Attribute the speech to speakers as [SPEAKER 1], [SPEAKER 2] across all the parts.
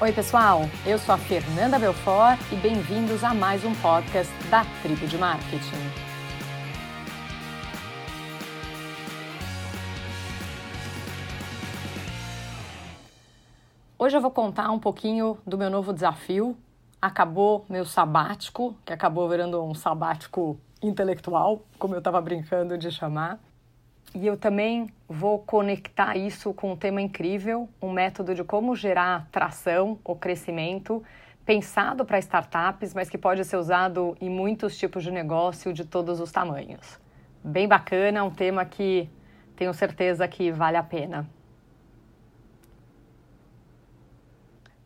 [SPEAKER 1] Oi, pessoal, eu sou a Fernanda Belfort e bem-vindos a mais um podcast da Tribo de Marketing. Hoje eu vou contar um pouquinho do meu novo desafio. Acabou meu sabático, que acabou virando um sabático intelectual, como eu estava brincando de chamar. E eu também vou conectar isso com um tema incrível, um método de como gerar tração ou crescimento pensado para startups, mas que pode ser usado em muitos tipos de negócio de todos os tamanhos. Bem bacana, um tema que tenho certeza que vale a pena.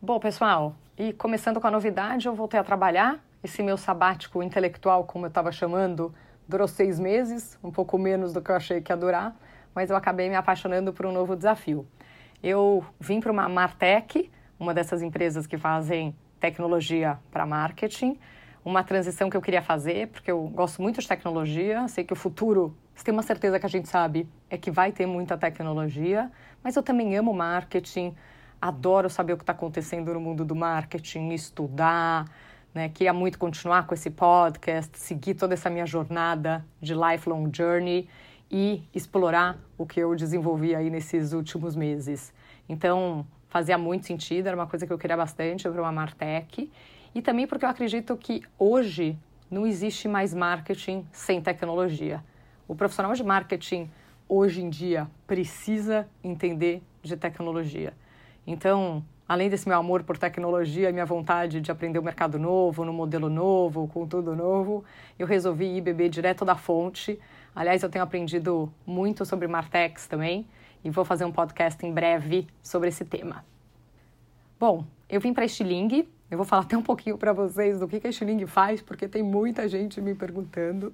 [SPEAKER 1] Bom, pessoal, e começando com a novidade, eu voltei a trabalhar. Esse meu sabático intelectual, como eu estava chamando, Durou seis meses, um pouco menos do que eu achei que ia durar, mas eu acabei me apaixonando por um novo desafio. Eu vim para uma Martech, uma dessas empresas que fazem tecnologia para marketing, uma transição que eu queria fazer, porque eu gosto muito de tecnologia, sei que o futuro, se tem uma certeza que a gente sabe, é que vai ter muita tecnologia, mas eu também amo marketing, adoro saber o que está acontecendo no mundo do marketing, estudar, né? Queria muito continuar com esse podcast, seguir toda essa minha jornada de lifelong journey e explorar o que eu desenvolvi aí nesses últimos meses. Então, fazia muito sentido, era uma coisa que eu queria bastante para uma Martech e também porque eu acredito que hoje não existe mais marketing sem tecnologia. O profissional de marketing hoje em dia precisa entender de tecnologia. Então, além desse meu amor por tecnologia e minha vontade de aprender o um mercado novo, no modelo novo, com tudo novo, eu resolvi ir beber direto da fonte. Aliás, eu tenho aprendido muito sobre Martex também e vou fazer um podcast em breve sobre esse tema. Bom, eu vim para Estiling, eu vou falar até um pouquinho para vocês do que a Estiling faz, porque tem muita gente me perguntando.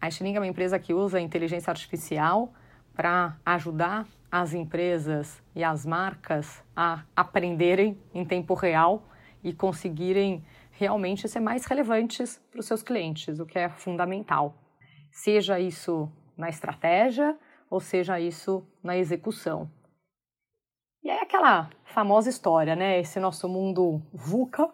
[SPEAKER 1] A Estiling é uma empresa que usa inteligência artificial para ajudar as empresas e as marcas a aprenderem em tempo real e conseguirem realmente ser mais relevantes para os seus clientes, o que é fundamental. Seja isso na estratégia ou seja isso na execução. E é aquela famosa história, né? Esse nosso mundo VUCA,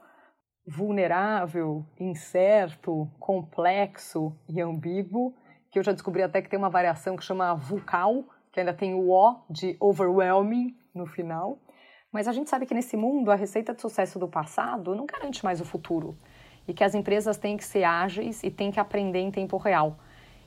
[SPEAKER 1] vulnerável, incerto, complexo e ambíguo, que eu já descobri até que tem uma variação que chama VUCAL, que ainda tem o O de overwhelming no final. Mas a gente sabe que nesse mundo a receita de sucesso do passado não garante mais o futuro e que as empresas têm que ser ágeis e têm que aprender em tempo real.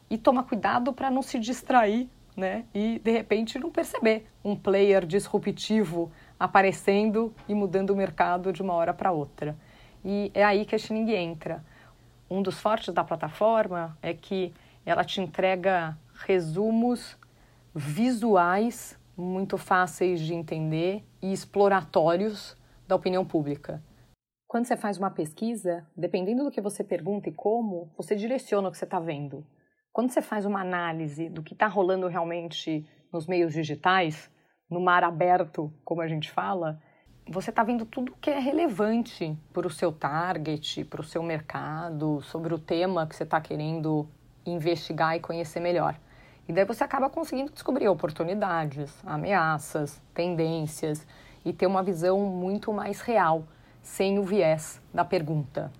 [SPEAKER 1] E tomar cuidado para não se distrair, né? E de repente não perceber um player disruptivo aparecendo e mudando o mercado de uma hora para outra. E é aí que a Shining entra. Um dos fortes da plataforma é que ela te entrega resumos visuais muito fáceis de entender e exploratórios da opinião pública. Quando você faz uma pesquisa, dependendo do que você pergunta e como, você direciona o que você está vendo. Quando você faz uma análise do que está rolando realmente nos meios digitais, no mar aberto, como a gente fala, você está vendo tudo que é relevante para o seu target, para o seu mercado, sobre o tema que você está querendo investigar e conhecer melhor. E daí você acaba conseguindo descobrir oportunidades, ameaças, tendências e ter uma visão muito mais real, sem o viés da pergunta.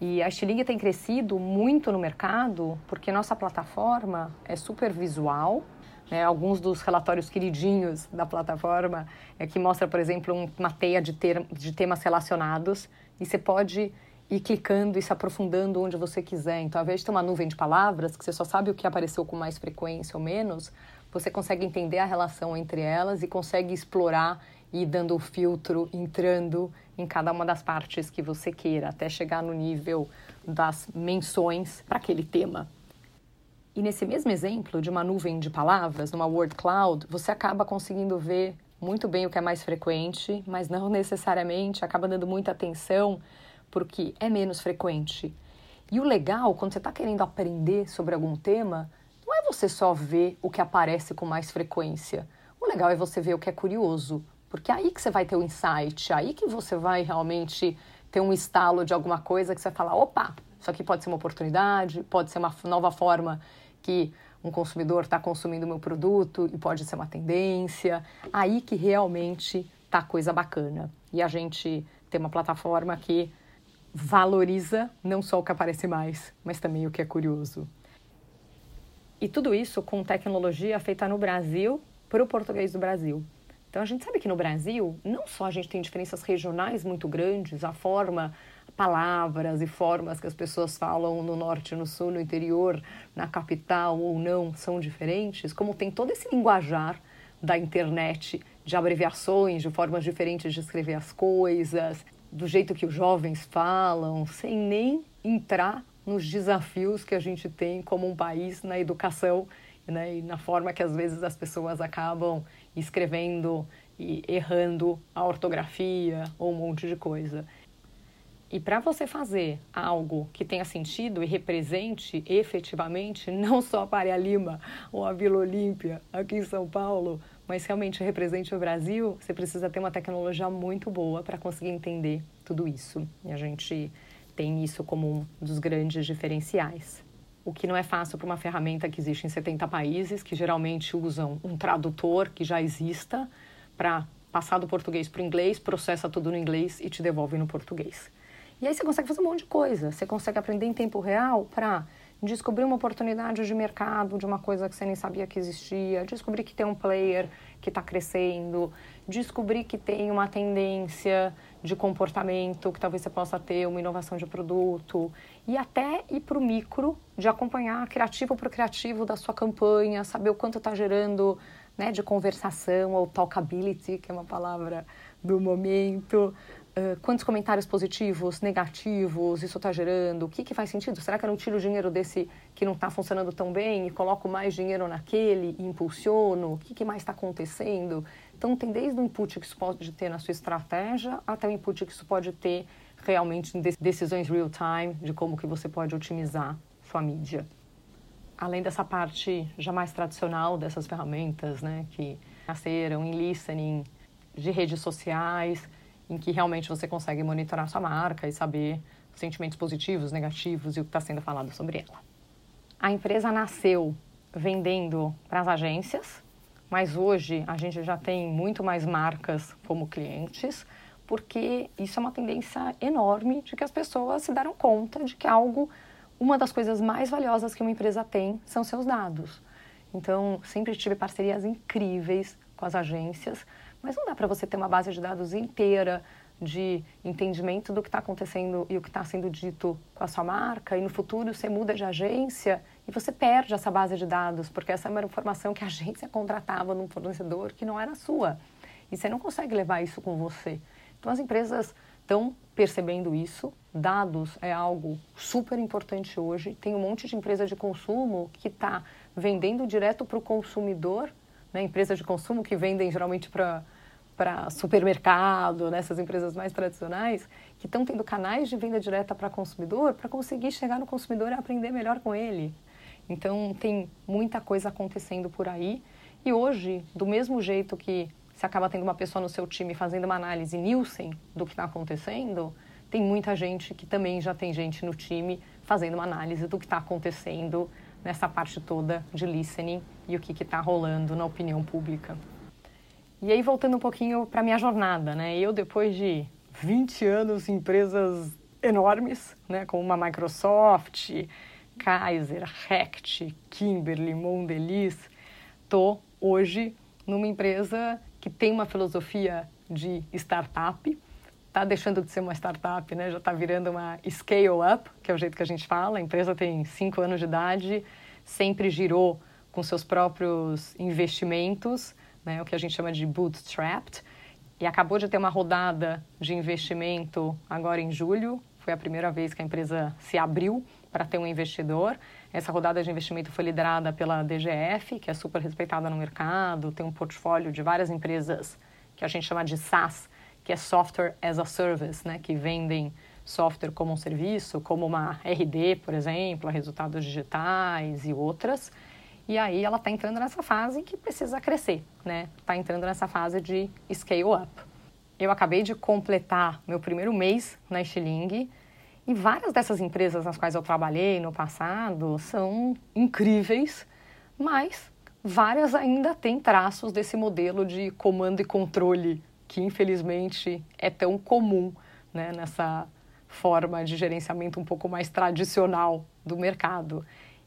[SPEAKER 1] E a Stiling tem crescido muito no mercado porque nossa plataforma é super visual. Né? Alguns dos relatórios queridinhos da plataforma é que mostra, por exemplo, uma teia de, de temas relacionados e você pode ir clicando e se aprofundando onde você quiser. Então, ao invés de ter uma nuvem de palavras, que você só sabe o que apareceu com mais frequência ou menos, você consegue entender a relação entre elas e consegue explorar e ir dando o filtro, entrando em cada uma das partes que você queira, até chegar no nível das menções para aquele tema. E nesse mesmo exemplo de uma nuvem de palavras, numa word cloud, você acaba conseguindo ver muito bem o que é mais frequente, mas não necessariamente acaba dando muita atenção porque é menos frequente. E o legal, quando você está querendo aprender sobre algum tema, não é você só ver o que aparece com mais frequência. O legal é você ver o que é curioso, porque é aí que você vai ter o insight, é aí que você vai realmente ter um estalo de alguma coisa que você vai falar, opa, isso aqui pode ser uma oportunidade, pode ser uma nova forma que um consumidor está consumindo meu produto e pode ser uma tendência. Aí que realmente tá coisa bacana. e a gente tem uma plataforma que valoriza não só o que aparece mais, mas também o que é curioso. E tudo isso com tecnologia feita no Brasil para o português do Brasil. Então a gente sabe que no Brasil, não só a gente tem diferenças regionais muito grandes, a forma, palavras e formas que as pessoas falam no norte, no sul, no interior, na capital ou não são diferentes, como tem todo esse linguajar da internet de abreviações, de formas diferentes de escrever as coisas, do jeito que os jovens falam, sem nem entrar nos desafios que a gente tem como um país na educação né, e na forma que às vezes as pessoas acabam escrevendo e errando a ortografia ou um monte de coisa. E para você fazer algo que tenha sentido e represente efetivamente não só a Faria Lima ou a Vila Olímpia aqui em São Paulo, mas realmente represente o Brasil, você precisa ter uma tecnologia muito boa para conseguir entender tudo isso. E a gente tem isso como um dos grandes diferenciais o que não é fácil para uma ferramenta que existe em 70 países, que geralmente usam um tradutor que já exista para passar do português para o inglês, processa tudo no inglês e te devolve no português. E aí você consegue fazer um monte de coisa. Você consegue aprender em tempo real para descobrir uma oportunidade de mercado de uma coisa que você nem sabia que existia, descobrir que tem um player que está crescendo, descobrir que tem uma tendência de comportamento que talvez você possa ter, uma inovação de produto, e até ir para o micro, de acompanhar criativo por criativo da sua campanha, saber o quanto está gerando né, de conversação, ou talkability, que é uma palavra do momento, uh, quantos comentários positivos, negativos isso está gerando, o que, que faz sentido? Será que eu não tiro o dinheiro desse que não está funcionando tão bem e coloco mais dinheiro naquele e impulsiono? O que, que mais está acontecendo? Então, tem desde o input que isso pode ter na sua estratégia até o input que isso pode ter realmente em decisões real time de como que você pode otimizar sua mídia. Além dessa parte já mais tradicional dessas ferramentas, né, que nasceram em listening, de redes sociais, em que realmente você consegue monitorar sua marca e saber sentimentos positivos, negativos e o que está sendo falado sobre ela. A empresa nasceu vendendo para as agências, mas hoje a gente já tem muito mais marcas como clientes, porque isso é uma tendência enorme de que as pessoas se deram conta de que algo, uma das coisas mais valiosas que uma empresa tem são seus dados. Então, sempre tive parcerias incríveis com as agências, mas não dá para você ter uma base de dados inteira de entendimento do que está acontecendo e o que está sendo dito com a sua marca, e no futuro você muda de agência e você perde essa base de dados, porque essa é uma informação que a agência contratava num fornecedor que não era sua. E você não consegue levar isso com você. Então as empresas estão percebendo isso. Dados é algo super importante hoje. Tem um monte de empresa de consumo que está vendendo direto para o consumidor, né? empresas de consumo que vendem geralmente para para supermercado, nessas né? empresas mais tradicionais, que estão tendo canais de venda direta para consumidor para conseguir chegar no consumidor e aprender melhor com ele. Então, tem muita coisa acontecendo por aí. E hoje, do mesmo jeito que você acaba tendo uma pessoa no seu time fazendo uma análise Nielsen do que está acontecendo, tem muita gente que também já tem gente no time fazendo uma análise do que está acontecendo nessa parte toda de listening e o que está rolando na opinião pública. E aí, voltando um pouquinho para minha jornada, né? Eu, depois de 20 anos em empresas enormes, né, como uma Microsoft, Kaiser, Hecht, Kimberly, Mondelez, estou hoje numa empresa que tem uma filosofia de startup, está deixando de ser uma startup, né? já está virando uma scale-up, que é o jeito que a gente fala. A empresa tem cinco anos de idade, sempre girou com seus próprios investimentos, né? o que a gente chama de bootstrapped, e acabou de ter uma rodada de investimento agora em julho. Foi a primeira vez que a empresa se abriu para ter um investidor. Essa rodada de investimento foi liderada pela DGF, que é super respeitada no mercado, tem um portfólio de várias empresas que a gente chama de SaaS, que é Software as a Service, né, que vendem software como um serviço, como uma RD, por exemplo, resultados digitais e outras. E aí ela está entrando nessa fase que precisa crescer, né? Está entrando nessa fase de scale up. Eu acabei de completar meu primeiro mês na Stiling e várias dessas empresas nas quais eu trabalhei no passado são incríveis, mas várias ainda têm traços desse modelo de comando e controle que infelizmente é tão comum né, nessa forma de gerenciamento um pouco mais tradicional do mercado.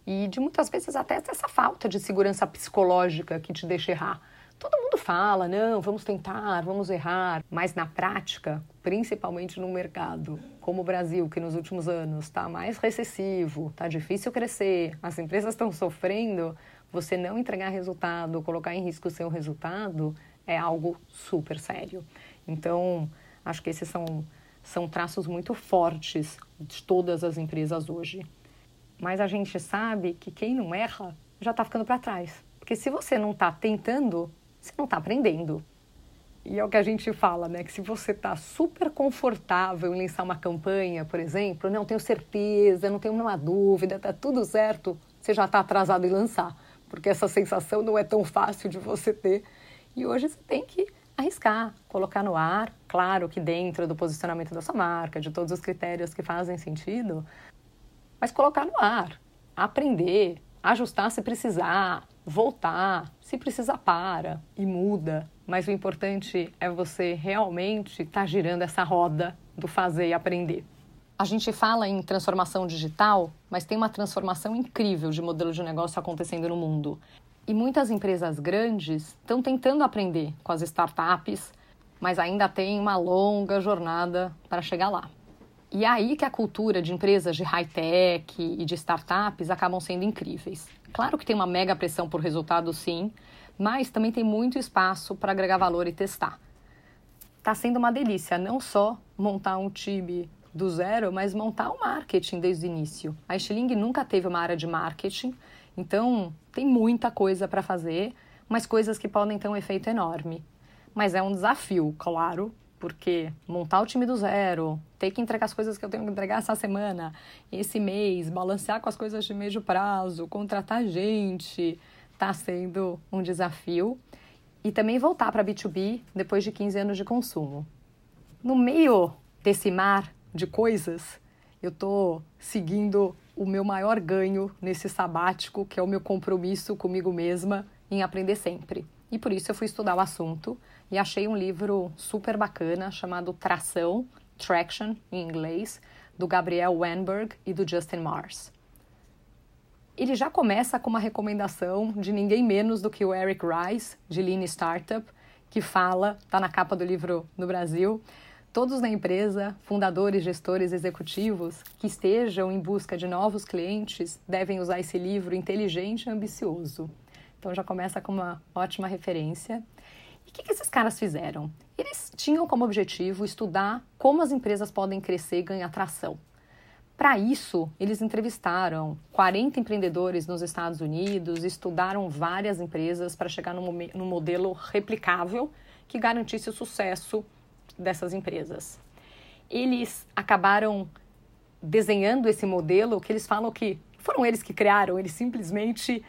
[SPEAKER 1] E de muitas vezes até essa falta de segurança psicológica que te deixa errar. Todo mundo fala, não, vamos tentar, vamos errar, mas na prática, principalmente no mercado como o Brasil, que nos últimos anos está mais recessivo, está difícil crescer, as empresas estão sofrendo, você não entregar resultado, colocar em risco o seu resultado, é algo super sério. Então, acho que esses são, são traços muito fortes de todas as empresas hoje. Mas a gente sabe que quem não erra já está ficando para trás. Porque se você não está tentando, você não está aprendendo. E é o que a gente fala, né? Que se você está super confortável em lançar uma campanha, por exemplo, não tenho certeza, não tenho nenhuma dúvida, está tudo certo, você já está atrasado em lançar. Porque essa sensação não é tão fácil de você ter. E hoje você tem que arriscar, colocar no ar, claro que dentro do posicionamento da sua marca, de todos os critérios que fazem sentido, mas colocar no ar, aprender, ajustar se precisar, voltar, se precisar para e muda. Mas o importante é você realmente estar tá girando essa roda do fazer e aprender. A gente fala em transformação digital, mas tem uma transformação incrível de modelo de negócio acontecendo no mundo. E muitas empresas grandes estão tentando aprender com as startups, mas ainda tem uma longa jornada para chegar lá. E é aí que a cultura de empresas de high-tech e de startups acabam sendo incríveis. Claro que tem uma mega pressão por resultado, sim, mas também tem muito espaço para agregar valor e testar. Está sendo uma delícia não só montar um time do zero, mas montar o marketing desde o início. A Stiling nunca teve uma área de marketing, então tem muita coisa para fazer, mas coisas que podem ter um efeito enorme. Mas é um desafio, claro, porque montar o time do zero, ter que entregar as coisas que eu tenho que entregar essa semana, esse mês, balancear com as coisas de médio prazo, contratar gente, está sendo um desafio. E também voltar para B2B depois de 15 anos de consumo. No meio desse mar de coisas, eu estou seguindo o meu maior ganho nesse sabático, que é o meu compromisso comigo mesma em aprender sempre. E por isso eu fui estudar o assunto e achei um livro super bacana chamado Tração, Traction em inglês, do Gabriel Weinberg e do Justin Mars. Ele já começa com uma recomendação de ninguém menos do que o Eric Rice, de Lean Startup, que fala, está na capa do livro no Brasil, todos na empresa, fundadores, gestores, executivos, que estejam em busca de novos clientes, devem usar esse livro inteligente e ambicioso. Então já começa com uma ótima referência. E o que, que esses caras fizeram? Eles tinham como objetivo estudar como as empresas podem crescer e ganhar tração. Para isso, eles entrevistaram 40 empreendedores nos Estados Unidos, estudaram várias empresas para chegar num modelo replicável que garantisse o sucesso dessas empresas. Eles acabaram desenhando esse modelo que eles falam que foram eles que criaram, eles simplesmente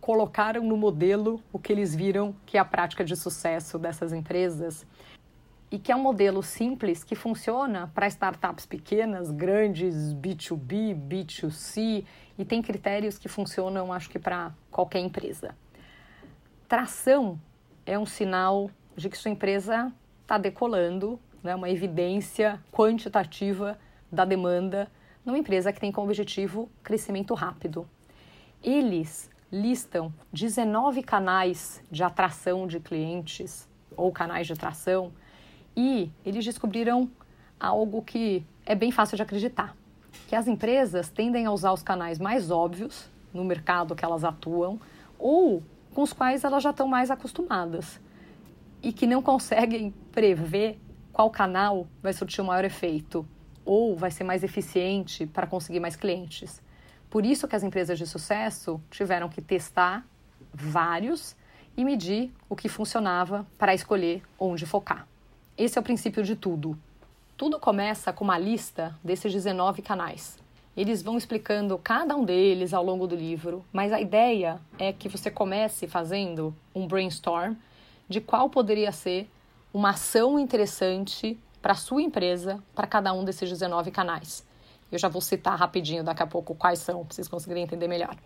[SPEAKER 1] colocaram no modelo o que eles viram que é a prática de sucesso dessas empresas e que é um modelo simples que funciona para startups pequenas, grandes, B2B, B2C e tem critérios que funcionam, acho que para qualquer empresa. Tração é um sinal de que sua empresa está decolando, né, uma evidência quantitativa da demanda numa empresa que tem como objetivo crescimento rápido. Eles listam 19 canais de atração de clientes ou canais de atração e eles descobriram algo que é bem fácil de acreditar, que as empresas tendem a usar os canais mais óbvios no mercado que elas atuam ou com os quais elas já estão mais acostumadas e que não conseguem prever qual canal vai surtir o maior efeito ou vai ser mais eficiente para conseguir mais clientes. Por isso que as empresas de sucesso tiveram que testar vários e medir o que funcionava para escolher onde focar. Esse é o princípio de tudo. Tudo começa com uma lista desses 19 canais. Eles vão explicando cada um deles ao longo do livro, mas a ideia é que você comece fazendo um brainstorm de qual poderia ser uma ação interessante para sua empresa para cada um desses 19 canais. Eu já vou citar rapidinho daqui a pouco quais são, para vocês conseguirem entender melhor.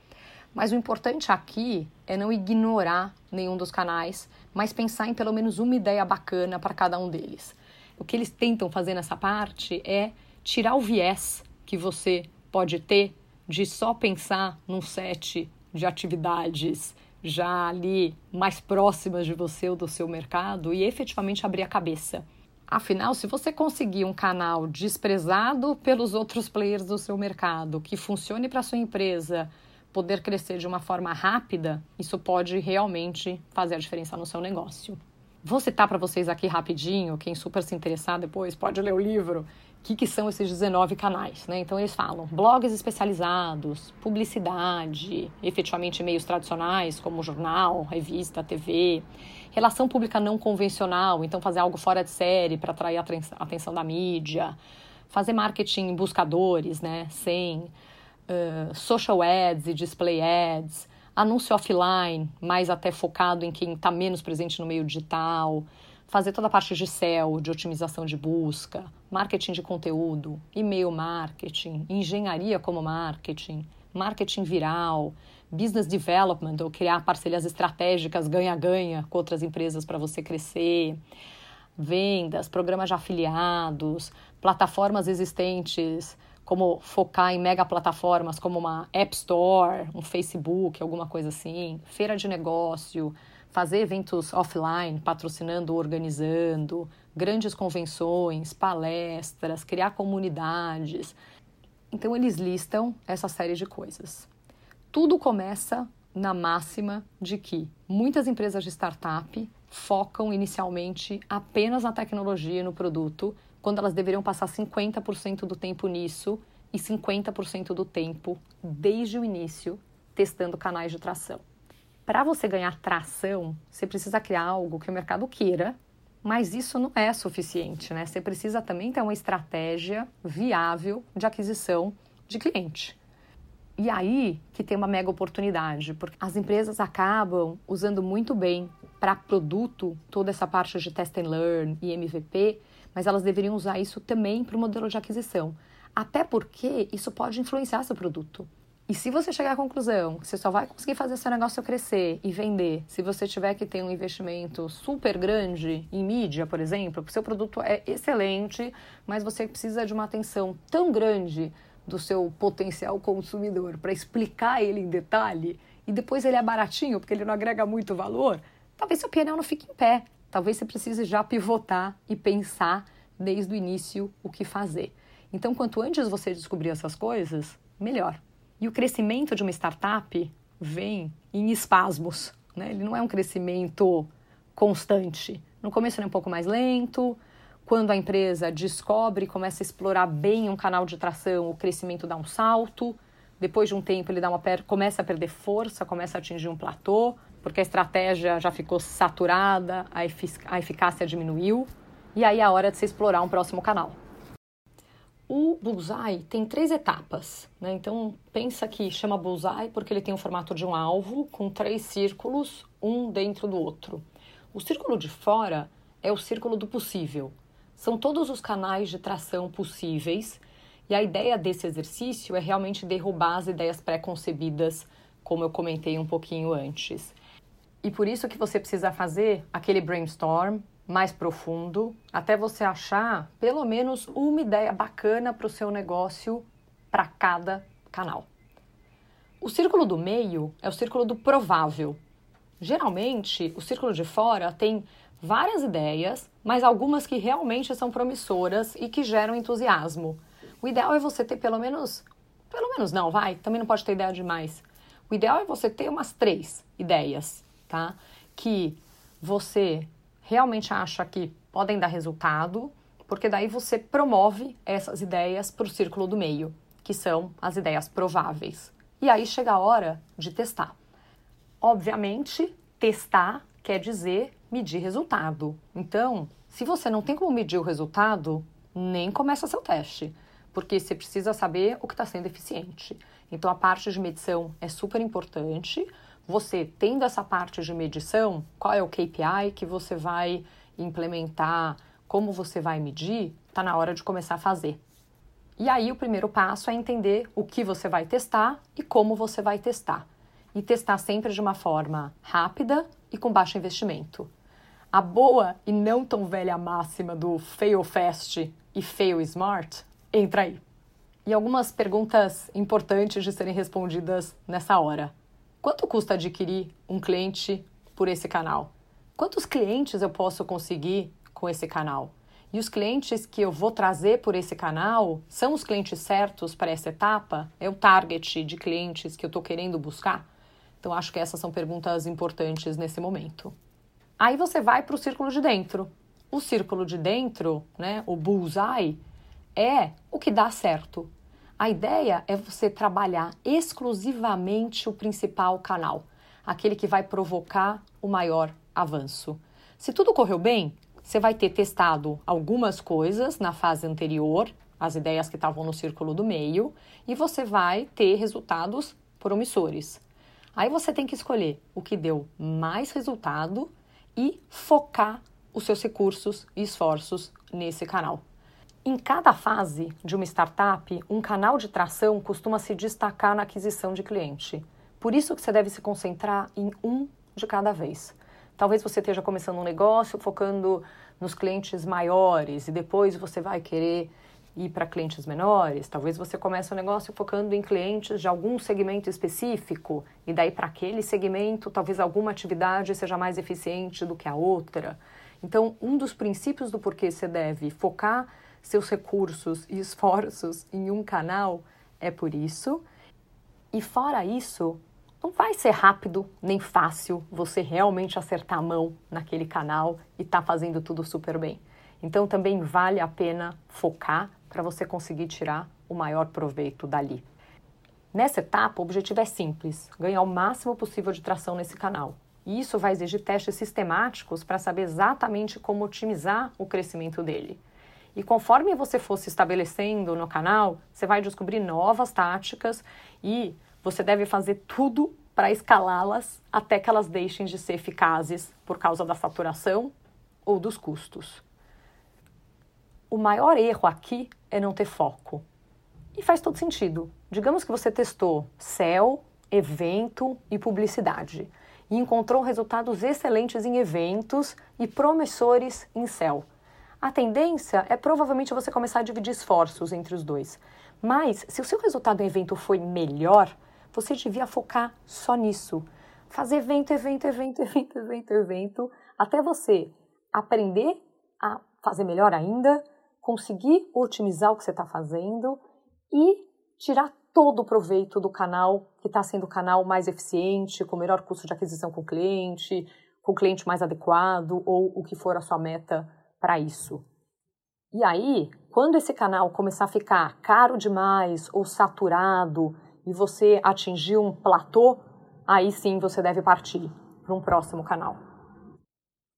[SPEAKER 1] Mas o importante aqui é não ignorar nenhum dos canais, mas pensar em pelo menos uma ideia bacana para cada um deles. O que eles tentam fazer nessa parte é tirar o viés que você pode ter de só pensar num set de atividades já ali mais próximas de você ou do seu mercado e efetivamente abrir a cabeça. Afinal, se você conseguir um canal desprezado pelos outros players do seu mercado, que funcione para sua empresa poder crescer de uma forma rápida, isso pode realmente fazer a diferença no seu negócio. Vou citar para vocês aqui rapidinho, quem super se interessar depois pode ler o livro, o que, que são esses 19 canais. Né? Então eles falam blogs especializados, publicidade, efetivamente meios tradicionais como jornal, revista, TV, relação pública não convencional, então fazer algo fora de série para atrair a atenção da mídia, fazer marketing em buscadores, né, sem uh, social ads e display ads, anúncio offline, mais até focado em quem está menos presente no meio digital, fazer toda a parte de SEO, de otimização de busca, marketing de conteúdo, e-mail marketing, engenharia como marketing, marketing viral, business development, ou criar parcerias estratégicas ganha-ganha com outras empresas para você crescer, vendas, programas de afiliados, plataformas existentes como focar em mega plataformas como uma App Store, um Facebook, alguma coisa assim, feira de negócio, fazer eventos offline, patrocinando, organizando, grandes convenções, palestras, criar comunidades. Então eles listam essa série de coisas. Tudo começa na máxima de que muitas empresas de startup focam inicialmente apenas na tecnologia e no produto quando elas deveriam passar 50% do tempo nisso e 50% do tempo, desde o início, testando canais de tração. Para você ganhar tração, você precisa criar algo que o mercado queira, mas isso não é suficiente, né? Você precisa também ter uma estratégia viável de aquisição de cliente. E aí que tem uma mega oportunidade, porque as empresas acabam usando muito bem para produto toda essa parte de test and learn e MVP, mas elas deveriam usar isso também para o modelo de aquisição. Até porque isso pode influenciar seu produto. E se você chegar à conclusão que você só vai conseguir fazer seu negócio crescer e vender se você tiver que ter um investimento super grande em mídia, por exemplo, porque seu produto é excelente, mas você precisa de uma atenção tão grande do seu potencial consumidor para explicar ele em detalhe e depois ele é baratinho porque ele não agrega muito valor, talvez seu PNL não fique em pé. Talvez você precise já pivotar e pensar desde o início o que fazer. Então, quanto antes você descobrir essas coisas, melhor. E o crescimento de uma startup vem em espasmos, né? Ele não é um crescimento constante. No começo ele é um pouco mais lento. Quando a empresa descobre começa a explorar bem um canal de tração, o crescimento dá um salto. Depois de um tempo ele dá uma per... começa a perder força, começa a atingir um platô porque a estratégia já ficou saturada, a, efic a eficácia diminuiu, e aí é a hora de você explorar um próximo canal. O Bullseye tem três etapas, né? Então pensa que chama Bullseye porque ele tem o formato de um alvo com três círculos, um dentro do outro. O círculo de fora é o círculo do possível. São todos os canais de tração possíveis e a ideia desse exercício é realmente derrubar as ideias pré-concebidas, como eu comentei um pouquinho antes. E por isso que você precisa fazer aquele brainstorm mais profundo, até você achar pelo menos uma ideia bacana para o seu negócio para cada canal. O círculo do meio é o círculo do provável. Geralmente, o círculo de fora tem várias ideias, mas algumas que realmente são promissoras e que geram entusiasmo. O ideal é você ter pelo menos, pelo menos não, vai, também não pode ter ideia demais. O ideal é você ter umas três ideias tá? Que você realmente acha que podem dar resultado, porque daí você promove essas ideias para o círculo do meio, que são as ideias prováveis. E aí chega a hora de testar. Obviamente, testar quer dizer medir resultado. Então, se você não tem como medir o resultado, nem começa seu teste, porque você precisa saber o que está sendo eficiente. Então, a parte de medição é super importante, você tendo essa parte de medição, qual é o KPI que você vai implementar, como você vai medir, está na hora de começar a fazer. E aí o primeiro passo é entender o que você vai testar e como você vai testar. e testar sempre de uma forma rápida e com baixo investimento. A boa e não tão velha máxima do fail fast e fail smart entra aí. E algumas perguntas importantes de serem respondidas nessa hora. Quanto custa adquirir um cliente por esse canal? Quantos clientes eu posso conseguir com esse canal? E os clientes que eu vou trazer por esse canal são os clientes certos para essa etapa? É o target de clientes que eu estou querendo buscar? Então, acho que essas são perguntas importantes nesse momento. Aí você vai para o círculo de dentro. O círculo de dentro, né, o bullseye, é o que dá certo. A ideia é você trabalhar exclusivamente o principal canal, aquele que vai provocar o maior avanço. Se tudo correu bem, você vai ter testado algumas coisas na fase anterior, as ideias que estavam no círculo do meio, e você vai ter resultados promissores. Aí você tem que escolher o que deu mais resultado e focar os seus recursos e esforços nesse canal. Em cada fase de uma startup, um canal de tração costuma se destacar na aquisição de cliente. Por isso que você deve se concentrar em um de cada vez. Talvez você esteja começando um negócio focando nos clientes maiores e depois você vai querer ir para clientes menores. Talvez você comece um negócio focando em clientes de algum segmento específico e daí para aquele segmento talvez alguma atividade seja mais eficiente do que a outra. Então, um dos princípios do porquê você deve focar seus recursos e esforços em um canal é por isso. E fora isso, não vai ser rápido nem fácil você realmente acertar a mão naquele canal e tá fazendo tudo super bem. Então também vale a pena focar para você conseguir tirar o maior proveito dali. Nessa etapa, o objetivo é simples: ganhar o máximo possível de tração nesse canal. E isso vai exigir testes sistemáticos para saber exatamente como otimizar o crescimento dele. E conforme você for se estabelecendo no canal, você vai descobrir novas táticas e você deve fazer tudo para escalá-las até que elas deixem de ser eficazes por causa da saturação ou dos custos. O maior erro aqui é não ter foco. E faz todo sentido. Digamos que você testou céu, evento e publicidade e encontrou resultados excelentes em eventos e promissores em céu. A tendência é provavelmente você começar a dividir esforços entre os dois. Mas se o seu resultado em evento foi melhor, você devia focar só nisso. Fazer evento, evento, evento, evento, evento, evento, até você aprender a fazer melhor ainda, conseguir otimizar o que você está fazendo e tirar todo o proveito do canal que está sendo o canal mais eficiente, com melhor custo de aquisição com o cliente, com o cliente mais adequado ou o que for a sua meta para isso. E aí, quando esse canal começar a ficar caro demais ou saturado e você atingir um platô, aí sim você deve partir para um próximo canal.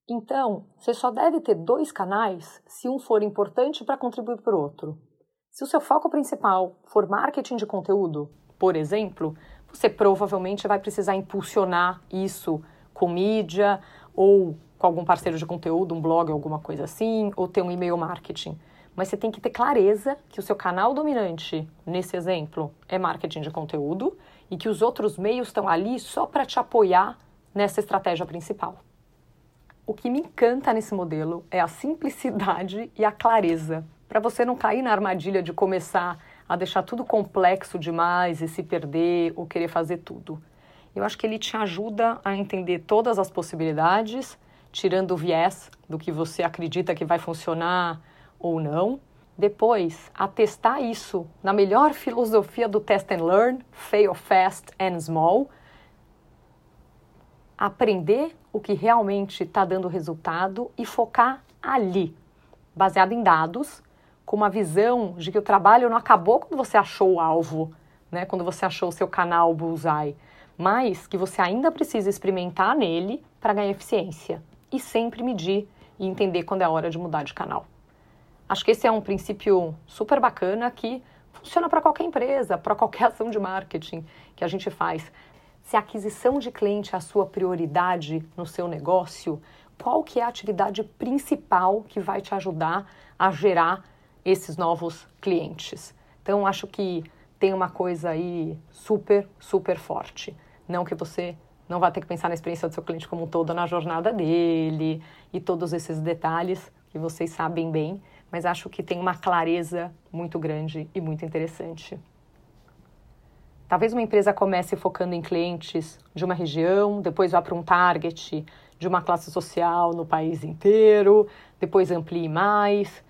[SPEAKER 1] Então, você só deve ter dois canais se um for importante para contribuir para o outro. Se o seu foco principal for marketing de conteúdo, por exemplo, você provavelmente vai precisar impulsionar isso com mídia ou com algum parceiro de conteúdo, um blog, alguma coisa assim, ou ter um e-mail marketing mas você tem que ter clareza que o seu canal dominante, nesse exemplo, é marketing de conteúdo e que os outros meios estão ali só para te apoiar nessa estratégia principal. O que me encanta nesse modelo é a simplicidade e a clareza, para você não cair na armadilha de começar a deixar tudo complexo demais e se perder ou querer fazer tudo. Eu acho que ele te ajuda a entender todas as possibilidades, tirando o viés do que você acredita que vai funcionar ou não. Depois, a testar isso na melhor filosofia do test and learn, fail fast and small. Aprender o que realmente está dando resultado e focar ali, baseado em dados, com uma visão de que o trabalho não acabou quando você achou o alvo, né? quando você achou o seu canal bullseye, mas que você ainda precisa experimentar nele para ganhar eficiência e sempre medir e entender quando é a hora de mudar de canal. Acho que esse é um princípio super bacana que funciona para qualquer empresa, para qualquer ação de marketing que a gente faz. Se a aquisição de cliente é a sua prioridade no seu negócio, qual que é a atividade principal que vai te ajudar a gerar esses novos clientes? Então, acho que tem uma coisa aí super, super forte. Não que você não vá ter que pensar na experiência do seu cliente como um todo, na jornada dele e todos esses detalhes que vocês sabem bem, mas acho que tem uma clareza muito grande e muito interessante. Talvez uma empresa comece focando em clientes de uma região, depois vá para um target de uma classe social no país inteiro, depois amplie mais.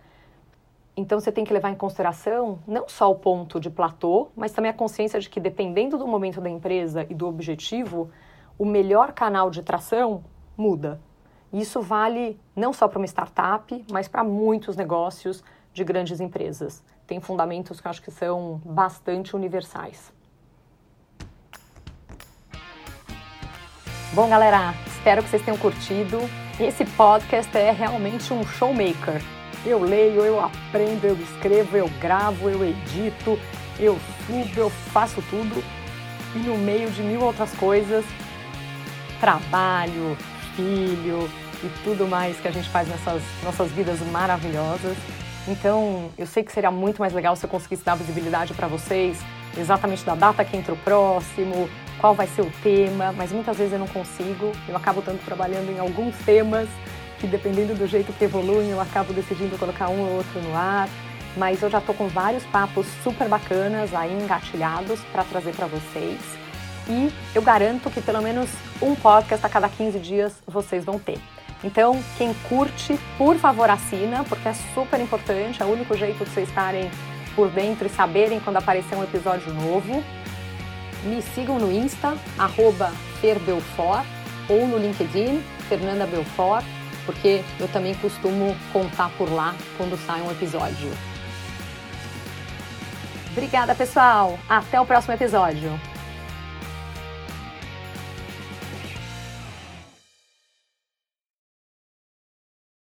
[SPEAKER 1] Então você tem que levar em consideração não só o ponto de platô, mas também a consciência de que dependendo do momento da empresa e do objetivo, o melhor canal de tração muda. Isso vale não só para uma startup, mas para muitos negócios de grandes empresas. Tem fundamentos que eu acho que são bastante universais. Bom, galera, espero que vocês tenham curtido. Esse podcast é realmente um showmaker. Eu leio, eu aprendo, eu escrevo, eu gravo, eu edito, eu subo, eu faço tudo. E no meio de mil outras coisas, trabalho, filho e tudo mais que a gente faz nessas nossas vidas maravilhosas. Então, eu sei que seria muito mais legal se eu conseguisse dar visibilidade para vocês, exatamente da data que entra o próximo, qual vai ser o tema, mas muitas vezes eu não consigo. Eu acabo tanto trabalhando em alguns temas que, dependendo do jeito que evoluem, eu acabo decidindo colocar um ou outro no ar. Mas eu já tô com vários papos super bacanas aí engatilhados para trazer para vocês. E eu garanto que pelo menos um podcast a cada 15 dias vocês vão ter. Então, quem curte, por favor, assina, porque é super importante, é o único jeito de vocês estarem por dentro e saberem quando aparecer um episódio novo. Me sigam no Insta, arroba FerBelfort, ou no LinkedIn, Fernanda Belfort, porque eu também costumo contar por lá quando sai um episódio. Obrigada, pessoal! Até o próximo episódio!